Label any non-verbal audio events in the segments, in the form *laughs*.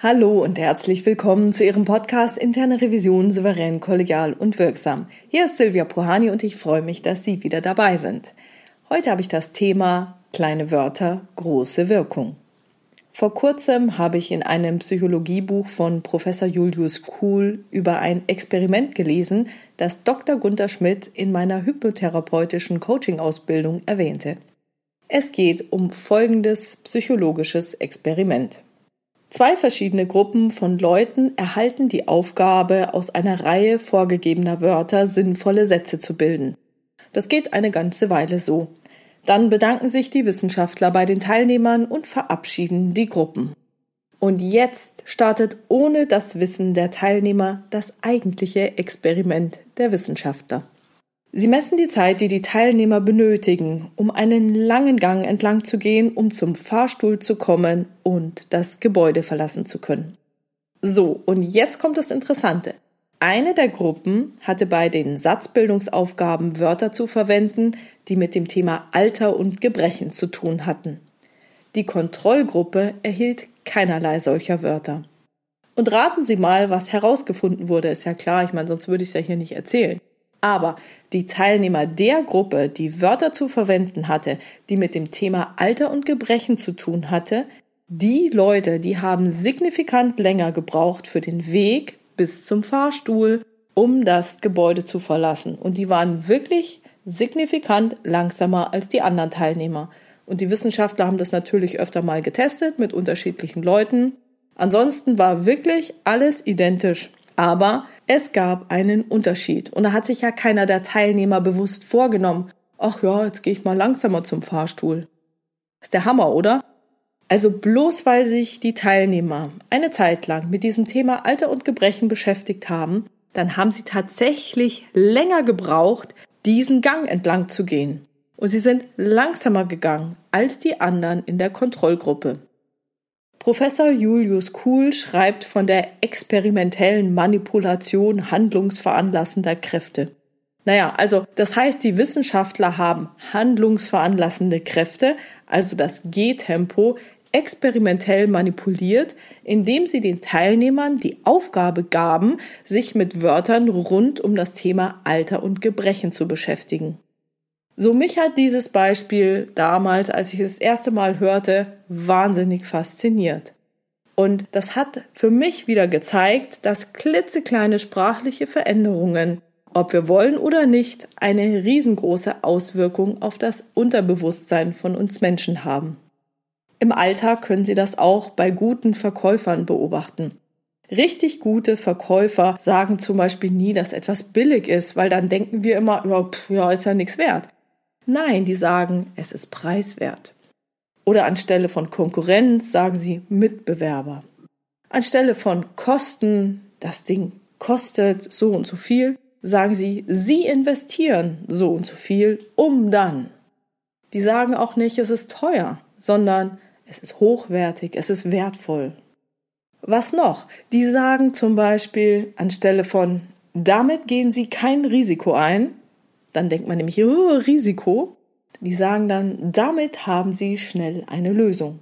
Hallo und herzlich willkommen zu Ihrem Podcast Interne Revision souverän, kollegial und wirksam. Hier ist Silvia Puhani und ich freue mich, dass Sie wieder dabei sind. Heute habe ich das Thema kleine Wörter, große Wirkung. Vor kurzem habe ich in einem Psychologiebuch von Professor Julius Kuhl über ein Experiment gelesen, das Dr. Gunther Schmidt in meiner hypnotherapeutischen Coaching-Ausbildung erwähnte. Es geht um folgendes psychologisches Experiment. Zwei verschiedene Gruppen von Leuten erhalten die Aufgabe, aus einer Reihe vorgegebener Wörter sinnvolle Sätze zu bilden. Das geht eine ganze Weile so. Dann bedanken sich die Wissenschaftler bei den Teilnehmern und verabschieden die Gruppen. Und jetzt startet ohne das Wissen der Teilnehmer das eigentliche Experiment der Wissenschaftler. Sie messen die Zeit, die die Teilnehmer benötigen, um einen langen Gang entlang zu gehen, um zum Fahrstuhl zu kommen und das Gebäude verlassen zu können. So, und jetzt kommt das Interessante. Eine der Gruppen hatte bei den Satzbildungsaufgaben Wörter zu verwenden, die mit dem Thema Alter und Gebrechen zu tun hatten. Die Kontrollgruppe erhielt keinerlei solcher Wörter. Und raten Sie mal, was herausgefunden wurde, ist ja klar, ich meine, sonst würde ich es ja hier nicht erzählen. Aber die Teilnehmer der Gruppe, die Wörter zu verwenden hatte, die mit dem Thema Alter und Gebrechen zu tun hatte, die Leute, die haben signifikant länger gebraucht für den Weg bis zum Fahrstuhl, um das Gebäude zu verlassen. Und die waren wirklich signifikant langsamer als die anderen Teilnehmer. Und die Wissenschaftler haben das natürlich öfter mal getestet mit unterschiedlichen Leuten. Ansonsten war wirklich alles identisch. Aber es gab einen Unterschied. Und da hat sich ja keiner der Teilnehmer bewusst vorgenommen, ach ja, jetzt gehe ich mal langsamer zum Fahrstuhl. Ist der Hammer, oder? Also bloß weil sich die Teilnehmer eine Zeit lang mit diesem Thema Alter und Gebrechen beschäftigt haben, dann haben sie tatsächlich länger gebraucht, diesen Gang entlang zu gehen. Und sie sind langsamer gegangen als die anderen in der Kontrollgruppe. Professor Julius Kuhl schreibt von der experimentellen Manipulation handlungsveranlassender Kräfte. Naja, also das heißt, die Wissenschaftler haben handlungsveranlassende Kräfte, also das Gehtempo, experimentell manipuliert, indem sie den Teilnehmern die Aufgabe gaben, sich mit Wörtern rund um das Thema Alter und Gebrechen zu beschäftigen. So mich hat dieses Beispiel damals, als ich es das erste Mal hörte, wahnsinnig fasziniert. Und das hat für mich wieder gezeigt, dass klitzekleine sprachliche Veränderungen, ob wir wollen oder nicht, eine riesengroße Auswirkung auf das Unterbewusstsein von uns Menschen haben. Im Alltag können Sie das auch bei guten Verkäufern beobachten. Richtig gute Verkäufer sagen zum Beispiel nie, dass etwas billig ist, weil dann denken wir immer, ja, pff, ja ist ja nichts wert. Nein, die sagen, es ist preiswert. Oder anstelle von Konkurrenz sagen sie Mitbewerber. Anstelle von Kosten, das Ding kostet so und so viel, sagen sie, sie investieren so und so viel, um dann. Die sagen auch nicht, es ist teuer, sondern es ist hochwertig, es ist wertvoll. Was noch? Die sagen zum Beispiel anstelle von damit gehen sie kein Risiko ein, dann denkt man nämlich, oh, Risiko. Die sagen dann, damit haben sie schnell eine Lösung.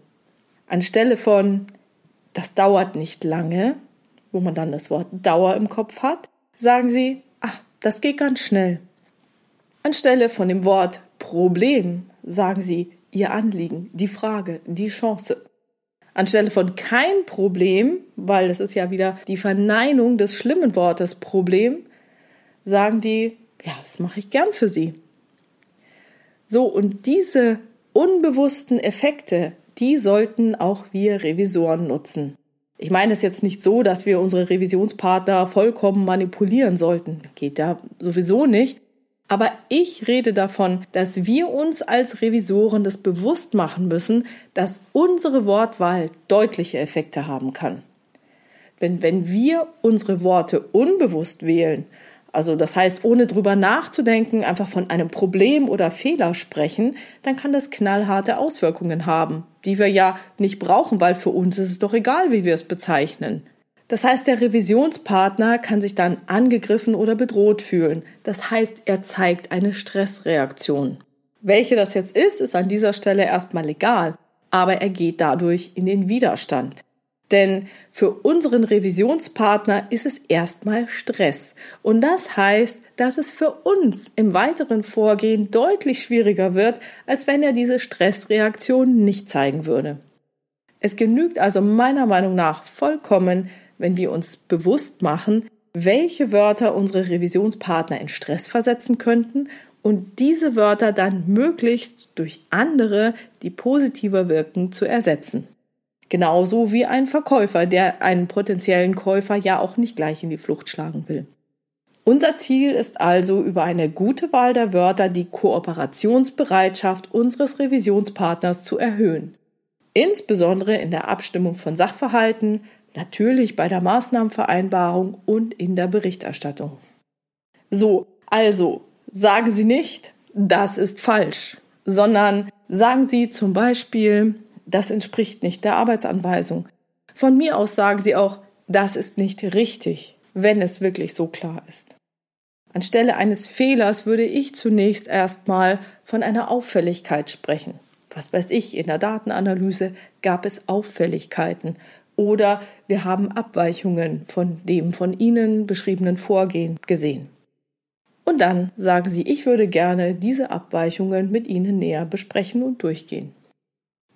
Anstelle von, das dauert nicht lange, wo man dann das Wort Dauer im Kopf hat, sagen sie, ach, das geht ganz schnell. Anstelle von dem Wort Problem sagen sie ihr Anliegen, die Frage, die Chance. Anstelle von kein Problem, weil das ist ja wieder die Verneinung des schlimmen Wortes Problem, sagen die ja, das mache ich gern für Sie. So, und diese unbewussten Effekte, die sollten auch wir Revisoren nutzen. Ich meine es jetzt nicht so, dass wir unsere Revisionspartner vollkommen manipulieren sollten. Geht ja sowieso nicht. Aber ich rede davon, dass wir uns als Revisoren das bewusst machen müssen, dass unsere Wortwahl deutliche Effekte haben kann. Denn wenn wir unsere Worte unbewusst wählen also das heißt, ohne drüber nachzudenken, einfach von einem Problem oder Fehler sprechen, dann kann das knallharte Auswirkungen haben, die wir ja nicht brauchen, weil für uns ist es doch egal, wie wir es bezeichnen. Das heißt, der Revisionspartner kann sich dann angegriffen oder bedroht fühlen. Das heißt, er zeigt eine Stressreaktion. Welche das jetzt ist, ist an dieser Stelle erstmal egal, aber er geht dadurch in den Widerstand. Denn für unseren Revisionspartner ist es erstmal Stress. Und das heißt, dass es für uns im weiteren Vorgehen deutlich schwieriger wird, als wenn er diese Stressreaktion nicht zeigen würde. Es genügt also meiner Meinung nach vollkommen, wenn wir uns bewusst machen, welche Wörter unsere Revisionspartner in Stress versetzen könnten und diese Wörter dann möglichst durch andere, die positiver wirken, zu ersetzen. Genauso wie ein Verkäufer, der einen potenziellen Käufer ja auch nicht gleich in die Flucht schlagen will. Unser Ziel ist also, über eine gute Wahl der Wörter die Kooperationsbereitschaft unseres Revisionspartners zu erhöhen. Insbesondere in der Abstimmung von Sachverhalten, natürlich bei der Maßnahmenvereinbarung und in der Berichterstattung. So, also sagen Sie nicht, das ist falsch, sondern sagen Sie zum Beispiel, das entspricht nicht der Arbeitsanweisung. Von mir aus sagen Sie auch, das ist nicht richtig, wenn es wirklich so klar ist. Anstelle eines Fehlers würde ich zunächst erstmal von einer Auffälligkeit sprechen. Was weiß ich, in der Datenanalyse gab es Auffälligkeiten oder wir haben Abweichungen von dem von Ihnen beschriebenen Vorgehen gesehen. Und dann sagen Sie, ich würde gerne diese Abweichungen mit Ihnen näher besprechen und durchgehen.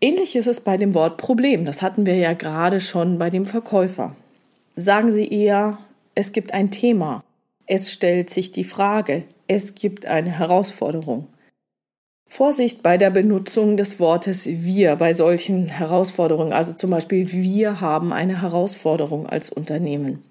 Ähnlich ist es bei dem Wort Problem. Das hatten wir ja gerade schon bei dem Verkäufer. Sagen Sie eher, es gibt ein Thema. Es stellt sich die Frage. Es gibt eine Herausforderung. Vorsicht bei der Benutzung des Wortes wir bei solchen Herausforderungen. Also zum Beispiel, wir haben eine Herausforderung als Unternehmen.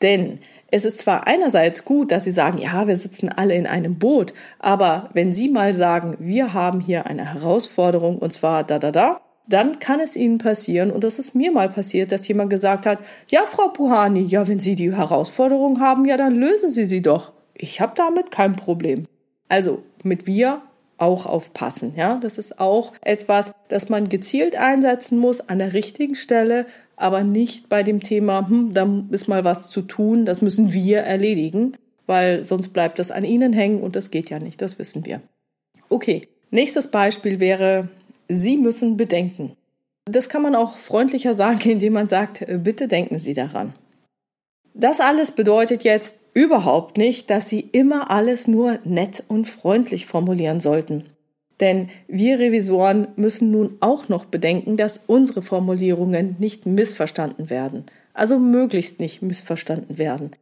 Denn es ist zwar einerseits gut, dass Sie sagen, ja, wir sitzen alle in einem Boot, aber wenn Sie mal sagen, wir haben hier eine Herausforderung und zwar da, da, da, dann kann es Ihnen passieren, und das ist mir mal passiert, dass jemand gesagt hat, ja, Frau Puhani, ja, wenn Sie die Herausforderung haben, ja, dann lösen Sie sie doch. Ich habe damit kein Problem. Also mit wir auch aufpassen. Ja, das ist auch etwas, das man gezielt einsetzen muss an der richtigen Stelle, aber nicht bei dem Thema, hm, da ist mal was zu tun, das müssen wir erledigen, weil sonst bleibt das an Ihnen hängen und das geht ja nicht, das wissen wir. Okay, nächstes Beispiel wäre, Sie müssen bedenken. Das kann man auch freundlicher sagen, *laughs* indem man sagt, bitte denken Sie daran. Das alles bedeutet jetzt überhaupt nicht, dass Sie immer alles nur nett und freundlich formulieren sollten. Denn wir Revisoren müssen nun auch noch bedenken, dass unsere Formulierungen nicht missverstanden werden, also möglichst nicht missverstanden werden.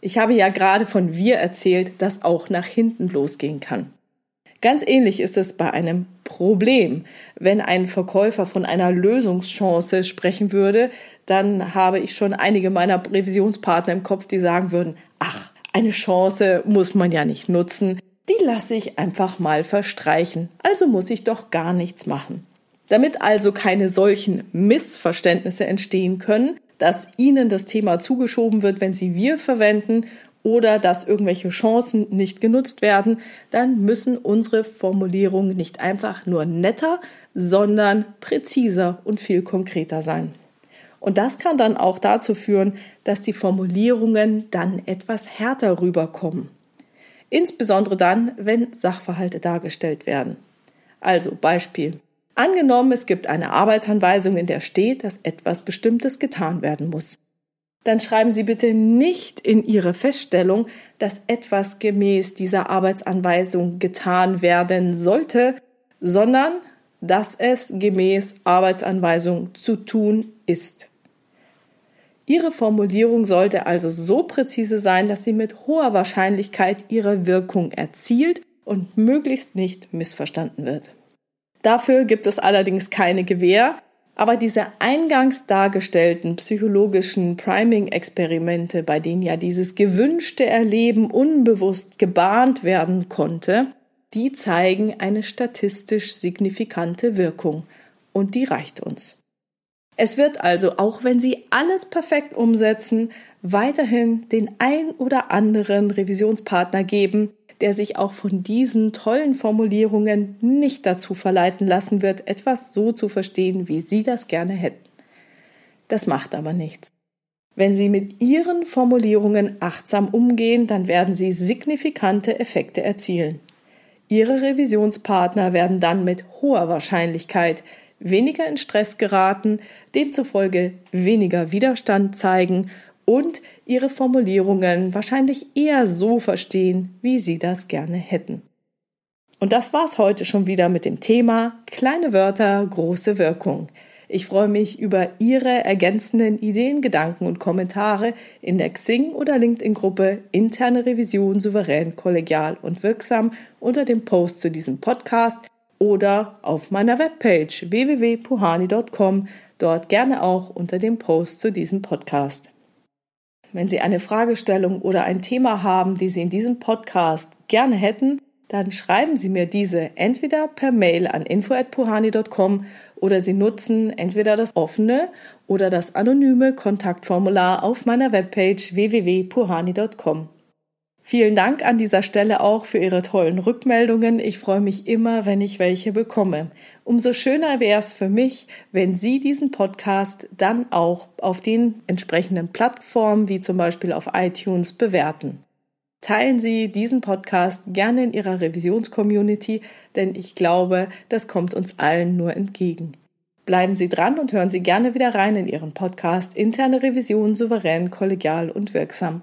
Ich habe ja gerade von wir erzählt, das auch nach hinten losgehen kann. Ganz ähnlich ist es bei einem Problem. Wenn ein Verkäufer von einer Lösungschance sprechen würde, dann habe ich schon einige meiner Revisionspartner im Kopf, die sagen würden, ach, eine Chance muss man ja nicht nutzen, die lasse ich einfach mal verstreichen, also muss ich doch gar nichts machen. Damit also keine solchen Missverständnisse entstehen können, dass Ihnen das Thema zugeschoben wird, wenn Sie wir verwenden oder dass irgendwelche Chancen nicht genutzt werden, dann müssen unsere Formulierungen nicht einfach nur netter, sondern präziser und viel konkreter sein. Und das kann dann auch dazu führen, dass die Formulierungen dann etwas härter rüberkommen. Insbesondere dann, wenn Sachverhalte dargestellt werden. Also Beispiel. Angenommen, es gibt eine Arbeitsanweisung, in der steht, dass etwas Bestimmtes getan werden muss. Dann schreiben Sie bitte nicht in Ihre Feststellung, dass etwas gemäß dieser Arbeitsanweisung getan werden sollte, sondern dass es gemäß Arbeitsanweisung zu tun ist. Ihre Formulierung sollte also so präzise sein, dass sie mit hoher Wahrscheinlichkeit ihre Wirkung erzielt und möglichst nicht missverstanden wird. Dafür gibt es allerdings keine Gewähr, aber diese eingangs dargestellten psychologischen Priming-Experimente, bei denen ja dieses gewünschte Erleben unbewusst gebahnt werden konnte, die zeigen eine statistisch signifikante Wirkung. Und die reicht uns. Es wird also, auch wenn Sie alles perfekt umsetzen, weiterhin den ein oder anderen Revisionspartner geben, der sich auch von diesen tollen Formulierungen nicht dazu verleiten lassen wird, etwas so zu verstehen, wie Sie das gerne hätten. Das macht aber nichts. Wenn Sie mit Ihren Formulierungen achtsam umgehen, dann werden Sie signifikante Effekte erzielen. Ihre Revisionspartner werden dann mit hoher Wahrscheinlichkeit weniger in Stress geraten, demzufolge weniger Widerstand zeigen und ihre Formulierungen wahrscheinlich eher so verstehen, wie sie das gerne hätten. Und das war's heute schon wieder mit dem Thema kleine Wörter, große Wirkung. Ich freue mich über Ihre ergänzenden Ideen, Gedanken und Kommentare in der Xing oder LinkedIn-Gruppe Interne Revision souverän, kollegial und wirksam unter dem Post zu diesem Podcast oder auf meiner Webpage www.puhani.com, dort gerne auch unter dem Post zu diesem Podcast. Wenn Sie eine Fragestellung oder ein Thema haben, die Sie in diesem Podcast gerne hätten, dann schreiben Sie mir diese entweder per Mail an info@puhani.com oder Sie nutzen entweder das offene oder das anonyme Kontaktformular auf meiner Webpage www.puhani.com. Vielen Dank an dieser Stelle auch für Ihre tollen Rückmeldungen. Ich freue mich immer, wenn ich welche bekomme. Umso schöner wäre es für mich, wenn Sie diesen Podcast dann auch auf den entsprechenden Plattformen wie zum Beispiel auf iTunes bewerten. Teilen Sie diesen Podcast gerne in Ihrer Revisionscommunity, denn ich glaube, das kommt uns allen nur entgegen. Bleiben Sie dran und hören Sie gerne wieder rein in Ihren Podcast Interne Revision souverän, kollegial und wirksam.